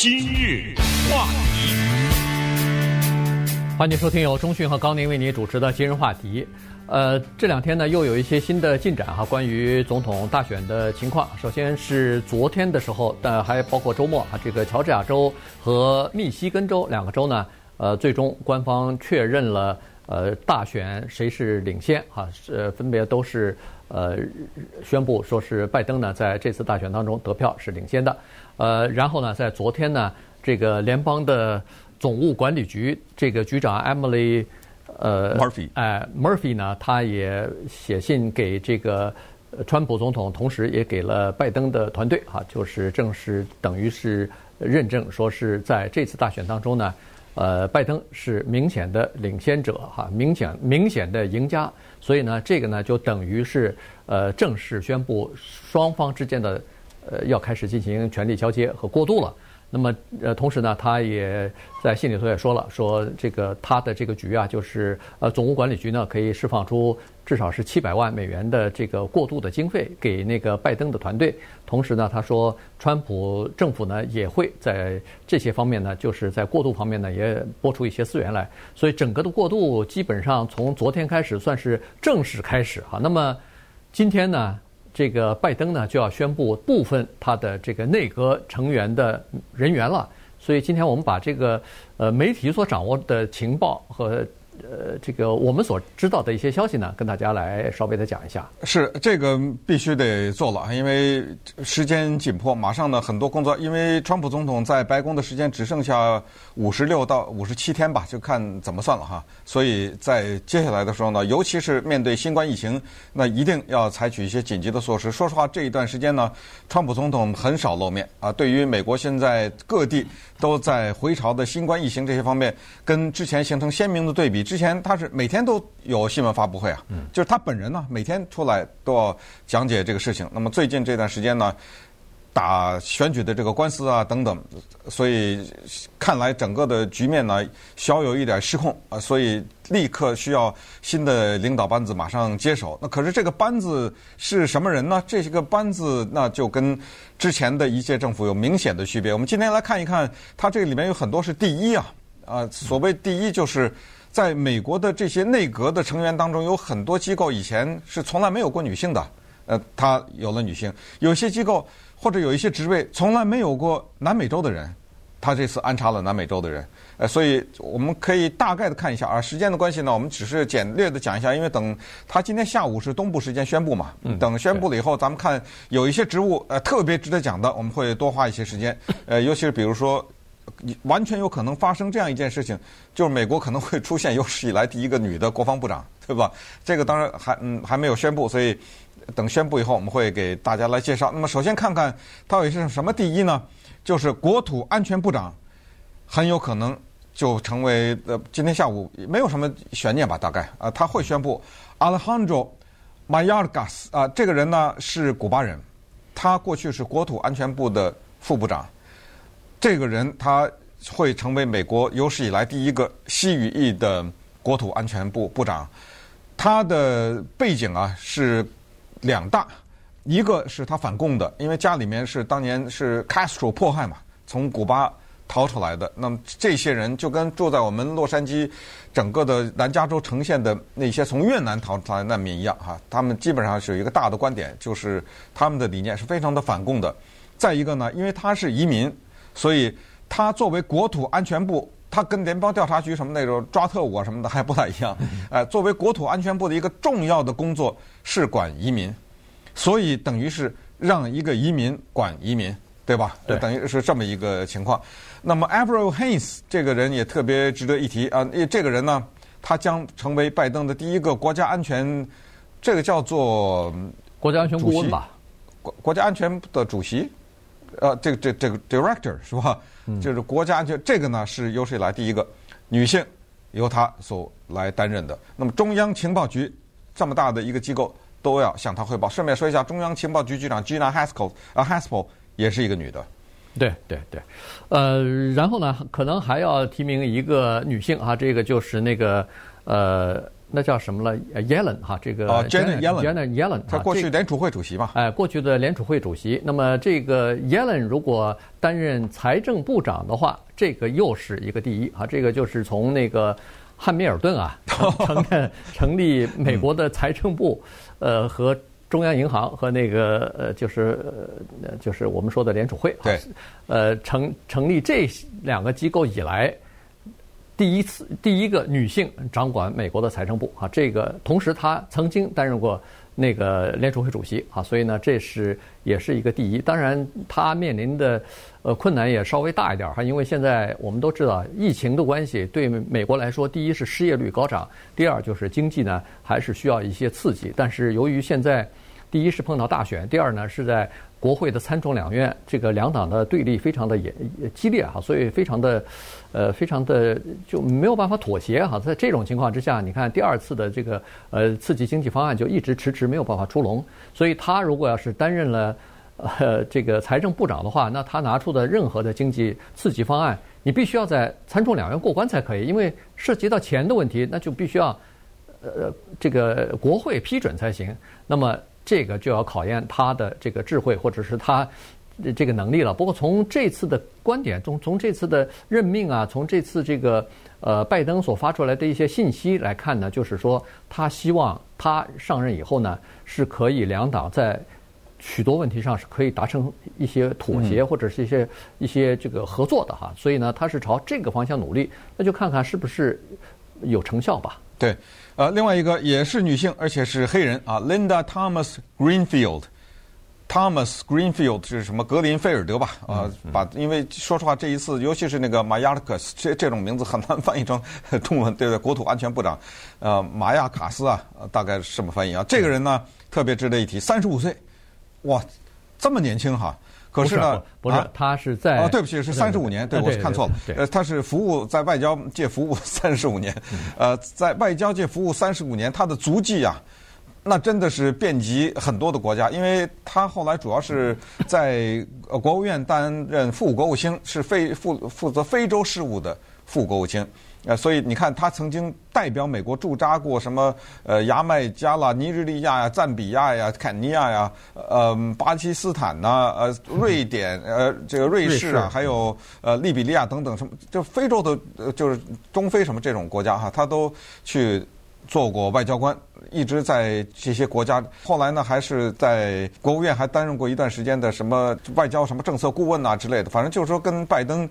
今日话题，欢迎收听由中讯和高宁为您主持的今日话题。呃，这两天呢又有一些新的进展哈，关于总统大选的情况。首先是昨天的时候，但还包括周末啊，这个乔治亚州和密西根州两个州呢，呃，最终官方确认了呃大选谁是领先哈，呃，分别都是呃宣布说是拜登呢在这次大选当中得票是领先的。呃，然后呢，在昨天呢，这个联邦的总务管理局这个局长 Emily，呃，Murphy，哎，Murphy 呢，他也写信给这个川普总统，同时也给了拜登的团队，啊，就是正式等于是认证，说是在这次大选当中呢，呃，拜登是明显的领先者，哈，明显明显的赢家，所以呢，这个呢就等于是呃正式宣布双方之间的。呃，要开始进行权力交接和过渡了。那么，呃，同时呢，他也在信里头也说了，说这个他的这个局啊，就是呃，总务管理局呢可以释放出至少是七百万美元的这个过渡的经费给那个拜登的团队。同时呢，他说，川普政府呢也会在这些方面呢，就是在过渡方面呢也拨出一些资源来。所以，整个的过渡基本上从昨天开始算是正式开始哈。那么今天呢？这个拜登呢就要宣布部分他的这个内阁成员的人员了，所以今天我们把这个呃媒体所掌握的情报和。呃，这个我们所知道的一些消息呢，跟大家来稍微的讲一下。是这个必须得做了，因为时间紧迫，马上呢很多工作，因为川普总统在白宫的时间只剩下五十六到五十七天吧，就看怎么算了哈。所以在接下来的时候呢，尤其是面对新冠疫情，那一定要采取一些紧急的措施。说实话，这一段时间呢，川普总统很少露面啊。对于美国现在各地都在回潮的新冠疫情这些方面，跟之前形成鲜明的对比。之前他是每天都有新闻发布会啊，就是他本人呢每天出来都要讲解这个事情。那么最近这段时间呢，打选举的这个官司啊等等，所以看来整个的局面呢小有一点失控啊，所以立刻需要新的领导班子马上接手。那可是这个班子是什么人呢？这些个班子那就跟之前的一届政府有明显的区别。我们今天来看一看，他这个里面有很多是第一啊啊，所谓第一就是。在美国的这些内阁的成员当中，有很多机构以前是从来没有过女性的，呃，他有了女性；有些机构或者有一些职位从来没有过南美洲的人，他这次安插了南美洲的人。呃，所以我们可以大概的看一下啊。时间的关系呢，我们只是简略的讲一下，因为等他今天下午是东部时间宣布嘛，等宣布了以后，咱们看有一些职务呃特别值得讲的，我们会多花一些时间。呃，尤其是比如说。完全有可能发生这样一件事情，就是美国可能会出现有史以来第一个女的国防部长，对吧？这个当然还嗯还没有宣布，所以等宣布以后，我们会给大家来介绍。那么首先看看到底是什么第一呢？就是国土安全部长很有可能就成为呃今天下午没有什么悬念吧？大概啊他会宣布 Alejandro Mayorkas 啊这个人呢是古巴人，他过去是国土安全部的副部长。这个人他会成为美国有史以来第一个西语裔的国土安全部部长。他的背景啊是两大，一个是他反共的，因为家里面是当年是 Castro 迫害嘛，从古巴逃出来的。那么这些人就跟住在我们洛杉矶整个的南加州城县的那些从越南逃出来难民一样哈，他们基本上是有一个大的观点，就是他们的理念是非常的反共的。再一个呢，因为他是移民。所以，他作为国土安全部，他跟联邦调查局什么那种抓特务啊什么的还不太一样。哎，作为国土安全部的一个重要的工作是管移民，所以等于是让一个移民管移民，对吧？对，等于是这么一个情况。那么，Avril Haines 这个人也特别值得一提啊，因为这个人呢，他将成为拜登的第一个国家安全，这个叫做国家安全顾问吧，国国家安全的主席。呃，这个这这个 director 是吧？就是国家安全，这个呢是有史以来第一个女性由她所来担任的。那么中央情报局这么大的一个机构都要向她汇报。顺便说一下，中央情报局局长 Gina Haspel 啊 Haspel 也是一个女的。对对对，呃，然后呢，可能还要提名一个女性啊，这个就是那个呃那叫什么了？Yellen 哈，这个 Janet Yellen，Janet Yellen，他过去联储会主席嘛？哎，过去的联储会主席。那么这个 Yellen 如果担任财政部长的话，这个又是一个第一啊！这个就是从那个汉密尔顿啊，成成立美国的财政部，呃，和中央银行和那个呃，就是呃，就是我们说的联储会，对，呃，成成立这两个机构以来。第一次，第一个女性掌管美国的财政部啊，这个同时她曾经担任过那个联储会主席啊，所以呢，这是也是一个第一。当然，她面临的呃困难也稍微大一点哈，因为现在我们都知道疫情的关系，对美国来说，第一是失业率高涨，第二就是经济呢还是需要一些刺激。但是由于现在第一是碰到大选，第二呢是在。国会的参众两院，这个两党的对立非常的也激烈哈，所以非常的，呃，非常的就没有办法妥协哈。在这种情况之下，你看第二次的这个呃刺激经济方案就一直迟迟没有办法出笼。所以他如果要是担任了呃这个财政部长的话，那他拿出的任何的经济刺激方案，你必须要在参众两院过关才可以，因为涉及到钱的问题，那就必须要呃这个国会批准才行。那么。这个就要考验他的这个智慧，或者是他这个能力了。不过从这次的观点，从从这次的任命啊，从这次这个呃拜登所发出来的一些信息来看呢，就是说他希望他上任以后呢，是可以两党在许多问题上是可以达成一些妥协，或者是一些一些这个合作的哈。所以呢，他是朝这个方向努力，那就看看是不是有成效吧。对。呃，另外一个也是女性，而且是黑人啊，Linda Thomas Greenfield。Thomas Greenfield 是什么？格林菲尔德吧？啊，把因为说实话，这一次尤其是那个 Mayorkas 这这种名字很难翻译成 中文，对不对？国土安全部长，呃，马亚卡斯啊，大概是什么翻译啊？这个人呢，特别值得一提，三十五岁，哇，这么年轻哈。可是呢，不是，他是在啊，对不起，是三十五年，对，我是看错了。呃，他是服务在外交界服务三十五年，呃，在外交界服务三十五年，他的足迹啊，那真的是遍及很多的国家，因为他后来主要是在呃国务院担任副国务卿，是非负负责非洲事务的副国务卿。呃，所以你看，他曾经代表美国驻扎过什么呃牙买加啦、尼日利亚呀、赞比亚呀、肯尼亚呀、呃巴基斯坦呐、呃瑞典、呃这个瑞士啊，还有呃利比利亚等等什么，就非洲的，就是中非什么这种国家哈，他都去做过外交官，一直在这些国家。后来呢，还是在国务院还担任过一段时间的什么外交什么政策顾问呐之类的。反正就是说跟拜登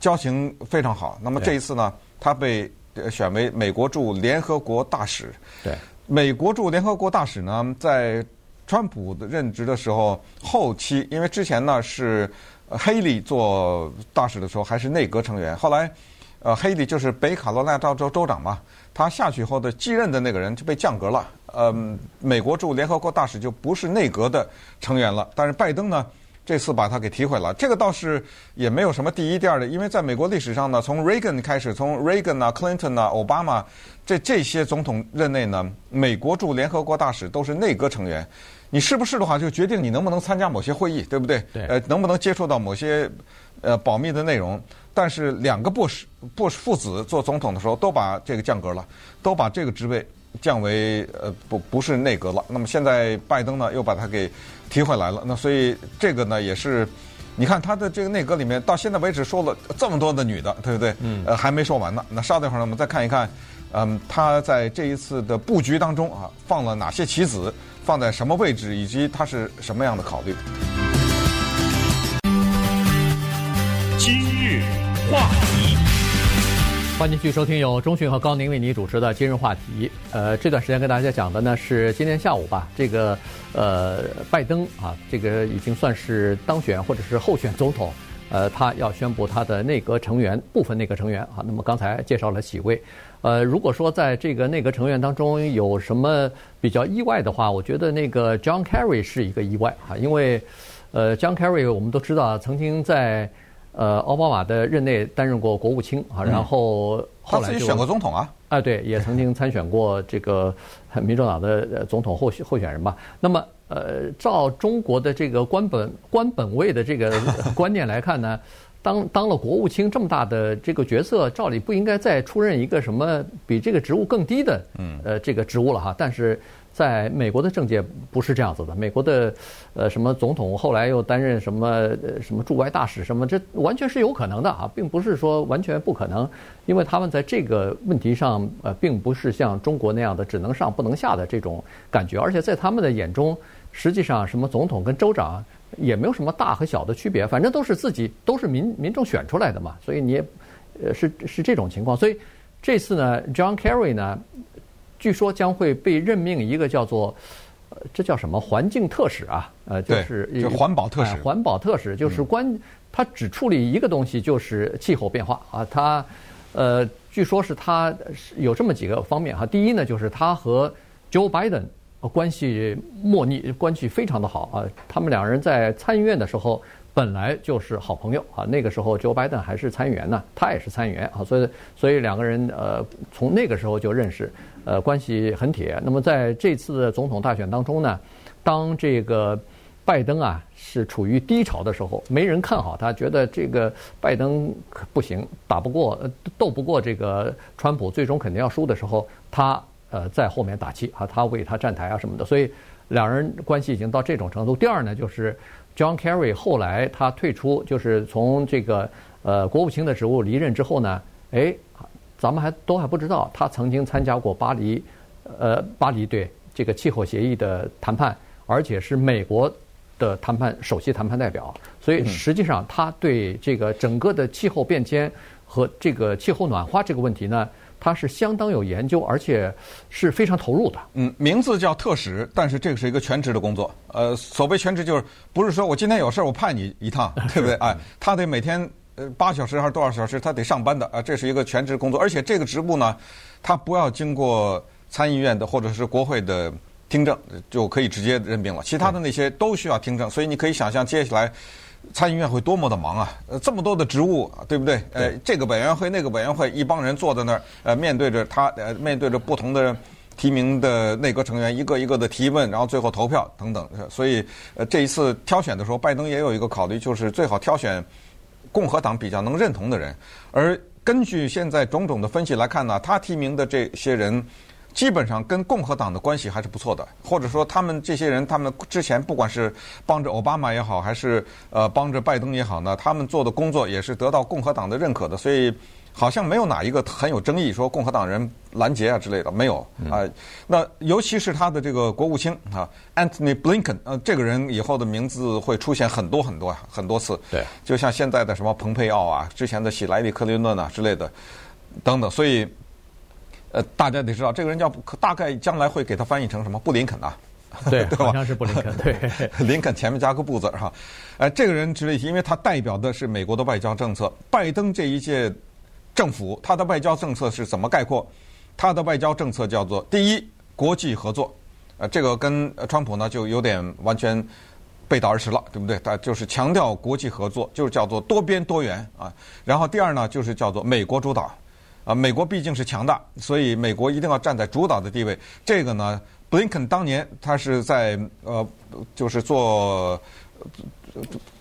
交情非常好。那么这一次呢？他被选为美国驻联合国大使。对，美国驻联合国大使呢，在川普的任职的时候后期，因为之前呢是黑利做大使的时候还是内阁成员，后来呃黑利就是北卡罗来纳州州长嘛，他下去后的继任的那个人就被降格了。呃，美国驻联合国大使就不是内阁的成员了。但是拜登呢？这次把他给提回来，这个倒是也没有什么第一、第二的，因为在美国历史上呢，从 Reagan 开始，从 Reagan 啊、Clinton 啊、奥巴马这这些总统任内呢，美国驻联合国大使都是内阁成员。你是不是的话，就决定你能不能参加某些会议，对不对？对。呃，能不能接触到某些呃保密的内容？但是两个布什布什父子做总统的时候，都把这个降格了，都把这个职位降为呃不不是内阁了。那么现在拜登呢，又把他给。提回来了，那所以这个呢也是，你看他的这个内阁里面到现在为止说了这么多的女的，对不对？嗯。呃，还没说完呢。那稍等会儿呢，我们再看一看，嗯，他在这一次的布局当中啊，放了哪些棋子，放在什么位置，以及他是什么样的考虑。今日话题。欢迎继续收听由中讯和高宁为您主持的今日话题。呃，这段时间跟大家讲的呢是今天下午吧，这个呃拜登啊，这个已经算是当选或者是候选总统，呃，他要宣布他的内阁成员部分内阁成员啊。那么刚才介绍了几位，呃，如果说在这个内阁成员当中有什么比较意外的话，我觉得那个 John Kerry 是一个意外啊，因为呃 John Kerry 我们都知道曾经在。呃，奥巴马的任内担任过国务卿啊，然后后来就他自己选过总统啊，啊，对，也曾经参选过这个民主党的总统候选候选人吧。那么，呃，照中国的这个官本官本位的这个 观念来看呢，当当了国务卿这么大的这个角色，照理不应该再出任一个什么比这个职务更低的，嗯，呃，这个职务了哈。但是在美国的政界不是这样子的，美国的呃什么总统后来又担任什么呃什么驻外大使什么，这完全是有可能的啊，并不是说完全不可能，因为他们在这个问题上呃并不是像中国那样的只能上不能下的这种感觉，而且在他们的眼中，实际上什么总统跟州长。也没有什么大和小的区别，反正都是自己都是民民众选出来的嘛，所以你也呃是是这种情况。所以这次呢，John Kerry 呢，据说将会被任命一个叫做呃这叫什么环境特使啊，呃就是就环保特使，环保特使就是关他只处理一个东西，就是气候变化啊。他呃据说是他有这么几个方面哈，第一呢就是他和 Joe Biden。关系莫逆，关系非常的好啊！他们两人在参议院的时候本来就是好朋友啊。那个时候，Joe Biden 还是参议员呢，他也是参议员啊，所以所以两个人呃从那个时候就认识，呃关系很铁。那么在这次的总统大选当中呢，当这个拜登啊是处于低潮的时候，没人看好他，觉得这个拜登不行，打不过，斗不过这个川普，最终肯定要输的时候，他。呃，在后面打气啊，他为他站台啊什么的，所以两人关系已经到这种程度。第二呢，就是 John Kerry 后来他退出，就是从这个呃国务卿的职务离任之后呢，哎，咱们还都还不知道他曾经参加过巴黎，呃巴黎对这个气候协议的谈判，而且是美国的谈判首席谈判代表，所以实际上他对这个整个的气候变迁和这个气候暖化这个问题呢。他是相当有研究，而且是非常投入的。嗯，名字叫特使，但是这个是一个全职的工作。呃，所谓全职就是不是说我今天有事儿我派你一趟，对不对？哎，他得每天呃八小时还是多少小时，他得上班的啊。这是一个全职工作，而且这个职务呢，他不要经过参议院的或者是国会的听证就可以直接任命了。其他的那些都需要听证，所以你可以想象接下来。参议院会多么的忙啊！呃，这么多的职务，对不对？呃，这个委员会、那个委员会，一帮人坐在那儿，呃，面对着他，呃，面对着不同的提名的内阁成员，一个一个的提问，然后最后投票等等。所以，呃，这一次挑选的时候，拜登也有一个考虑，就是最好挑选共和党比较能认同的人。而根据现在种种的分析来看呢，他提名的这些人。基本上跟共和党的关系还是不错的，或者说他们这些人，他们之前不管是帮着奥巴马也好，还是呃帮着拜登也好呢，他们做的工作也是得到共和党的认可的，所以好像没有哪一个很有争议，说共和党人拦截啊之类的没有啊、呃。那尤其是他的这个国务卿啊，Anthony Blinken，呃，这个人以后的名字会出现很多很多很多次，对，就像现在的什么蓬佩奥啊，之前的喜来利克林顿啊之类的等等，所以。呃，大家得知道，这个人叫大概将来会给他翻译成什么布林肯啊？对，对吧？好像是布林肯。对，林肯前面加个布字哈。呃，这个人之类，因为他代表的是美国的外交政策。拜登这一届政府，他的外交政策是怎么概括？他的外交政策叫做第一，国际合作。呃，这个跟川普呢就有点完全背道而驰了，对不对？他就是强调国际合作，就是叫做多边多元啊。然后第二呢，就是叫做美国主导。啊，美国毕竟是强大，所以美国一定要站在主导的地位。这个呢，布林肯当年他是在呃，就是做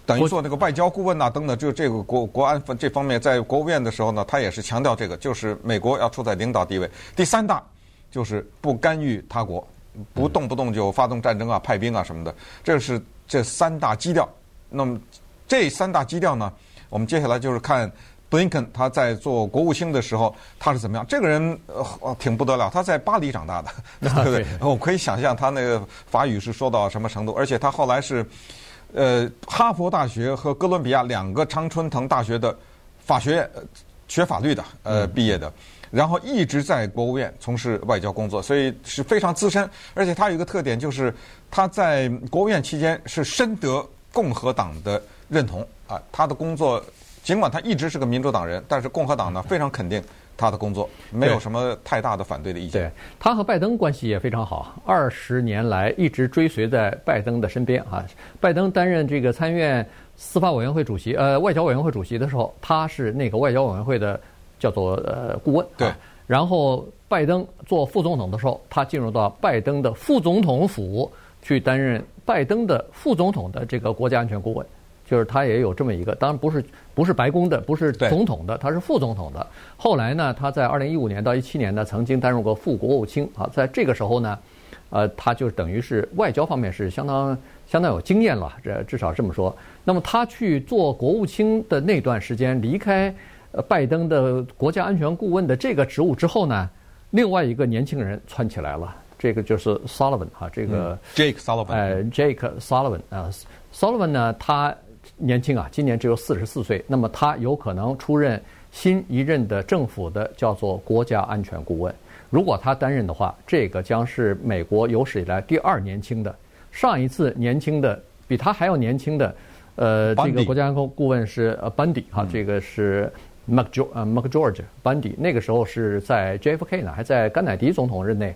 等于做那个外交顾问呐、啊，等等，就这个国国安这方面，在国务院的时候呢，他也是强调这个，就是美国要处在领导地位。第三大就是不干预他国，不动不动就发动战争啊、派兵啊什么的，这是这三大基调。那么这三大基调呢，我们接下来就是看。布林肯他在做国务卿的时候，他是怎么样？这个人呃挺不得了，他在巴黎长大的，对不对？我可以想象他那个法语是说到什么程度。而且他后来是，呃，哈佛大学和哥伦比亚两个常春藤大学的法学院学法律的呃毕业的，然后一直在国务院从事外交工作，所以是非常资深。而且他有一个特点，就是他在国务院期间是深得共和党的认同啊，他的工作。尽管他一直是个民主党人，但是共和党呢非常肯定他的工作，没有什么太大的反对的意见。对，他和拜登关系也非常好，二十年来一直追随在拜登的身边啊。拜登担任这个参院司法委员会主席，呃，外交委员会主席的时候，他是那个外交委员会的叫做呃顾问。对。然后拜登做副总统的时候，他进入到拜登的副总统府去担任拜登的副总统的这个国家安全顾问。就是他也有这么一个，当然不是不是白宫的，不是总统的，他是副总统的。后来呢，他在二零一五年到一七年呢，曾经担任过副国务卿啊，在这个时候呢，呃，他就等于是外交方面是相当相当有经验了，这至少这么说。那么他去做国务卿的那段时间，离开呃拜登的国家安全顾问的这个职务之后呢，另外一个年轻人窜起来了。这个就是 Sullivan 哈，这个 Jake Sullivan，呃，Jake Sullivan 啊，Sullivan 呢，他年轻啊，今年只有四十四岁，那么他有可能出任新一任的政府的叫做国家安全顾问。如果他担任的话，这个将是美国有史以来第二年轻的。上一次年轻的比他还要年轻的，呃，这个国家安全顾问是呃 Bundy 哈，这个是 McGeorge 呃 McGeorge Bundy，那个时候是在 JFK 呢，还在甘乃迪总统任内。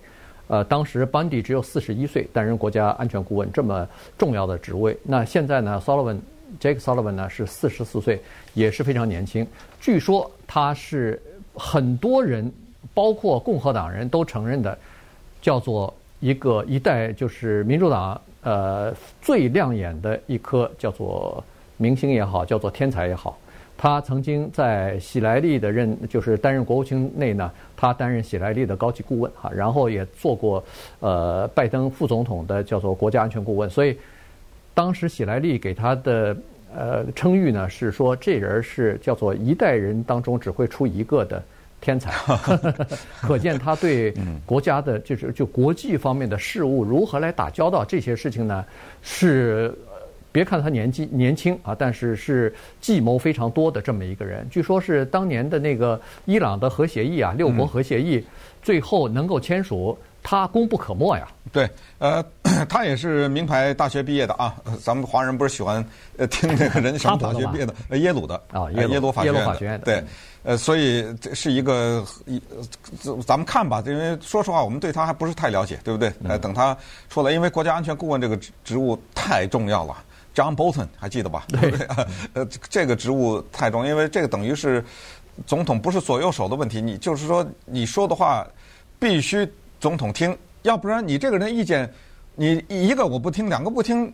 呃，当时班迪只有四十一岁，担任国家安全顾问这么重要的职位。那现在呢，Sullivan Jake Sullivan 呢是四十四岁，也是非常年轻。据说他是很多人，包括共和党人都承认的，叫做一个一代就是民主党呃最亮眼的一颗叫做明星也好，叫做天才也好。他曾经在喜来利的任，就是担任国务卿内呢，他担任喜来利的高级顾问哈，然后也做过呃拜登副总统的叫做国家安全顾问，所以当时喜来利给他的呃称誉呢是说这人是叫做一代人当中只会出一个的天才，可见他对国家的就是就国际方面的事务如何来打交道这些事情呢是。别看他年纪年轻啊，但是是计谋非常多的这么一个人。据说是当年的那个伊朗的核协议啊，六国核协议，最后能够签署，他功不可没呀。对，呃，他也是名牌大学毕业的啊。咱们华人不是喜欢呃听那个人什么大学毕业的？耶鲁的啊，耶鲁法学院法学院的。对，呃，所以这是一个一，咱们看吧，因为说实话，我们对他还不是太了解，对不对？呃，等他出来，因为国家安全顾问这个职职务太重要了。John Bolton 还记得吧？对不对？呃，这个职务太重要，因为这个等于是总统不是左右手的问题，你就是说你说的话必须总统听，要不然你这个人意见，你一个我不听，两个不听，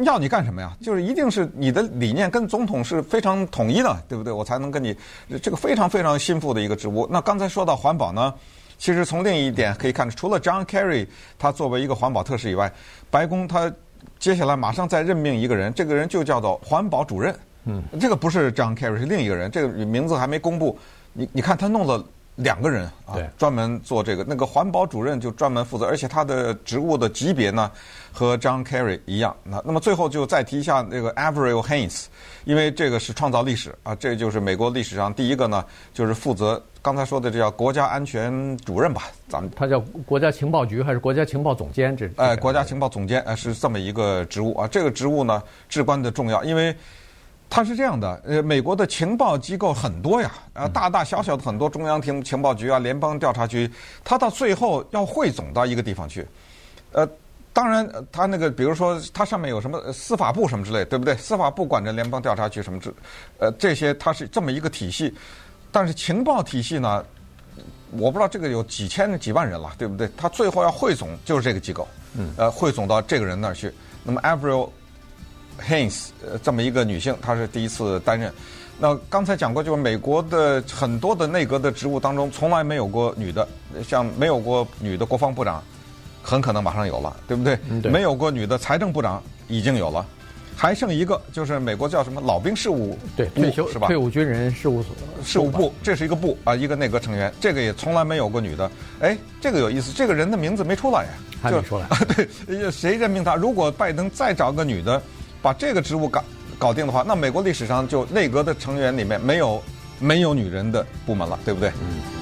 要你干什么呀？就是一定是你的理念跟总统是非常统一的，对不对？我才能跟你这个非常非常心腹的一个职务。那刚才说到环保呢，其实从另一点可以看出，除了 John Kerry 他作为一个环保特使以外，白宫他。接下来马上再任命一个人，这个人就叫做环保主任。嗯，这个不是 John Kerry，是另一个人，这个名字还没公布。你你看他弄了两个人啊，专门做这个。那个环保主任就专门负责，而且他的职务的级别呢和 John Kerry 一样。那那么最后就再提一下那个 Avril Haines，因为这个是创造历史啊，这就是美国历史上第一个呢，就是负责。刚才说的这叫国家安全主任吧？咱们他叫国家情报局还是国家情报总监？这哎，国家情报总监，呃，是这么一个职务啊。这个职务呢，至关的重要，因为他是这样的。呃，美国的情报机构很多呀，啊，大大小小的很多，中央情情报局啊，联邦调查局，他到最后要汇总到一个地方去。呃，当然，他那个，比如说，他上面有什么司法部什么之类，对不对？司法部管着联邦调查局什么之，呃，这些他是这么一个体系。但是情报体系呢，我不知道这个有几千几万人了，对不对？他最后要汇总就是这个机构，嗯，呃，汇总到这个人那儿去。那么 Avril Haines 呃这么一个女性，她是第一次担任。那刚才讲过，就是美国的很多的内阁的职务当中，从来没有过女的，像没有过女的国防部长，很可能马上有了，对不对？嗯，对。没有过女的财政部长，已经有了。还剩一个，就是美国叫什么老兵事务对退休是吧？退伍军人事务所事务部，这是一个部啊，一个内阁成员，这个也从来没有过女的。哎，这个有意思，这个人的名字没出来呀，还没出来。对，谁任命他？如果拜登再找个女的，把这个职务搞搞定的话，那美国历史上就内阁的成员里面没有没有女人的部门了，对不对？嗯。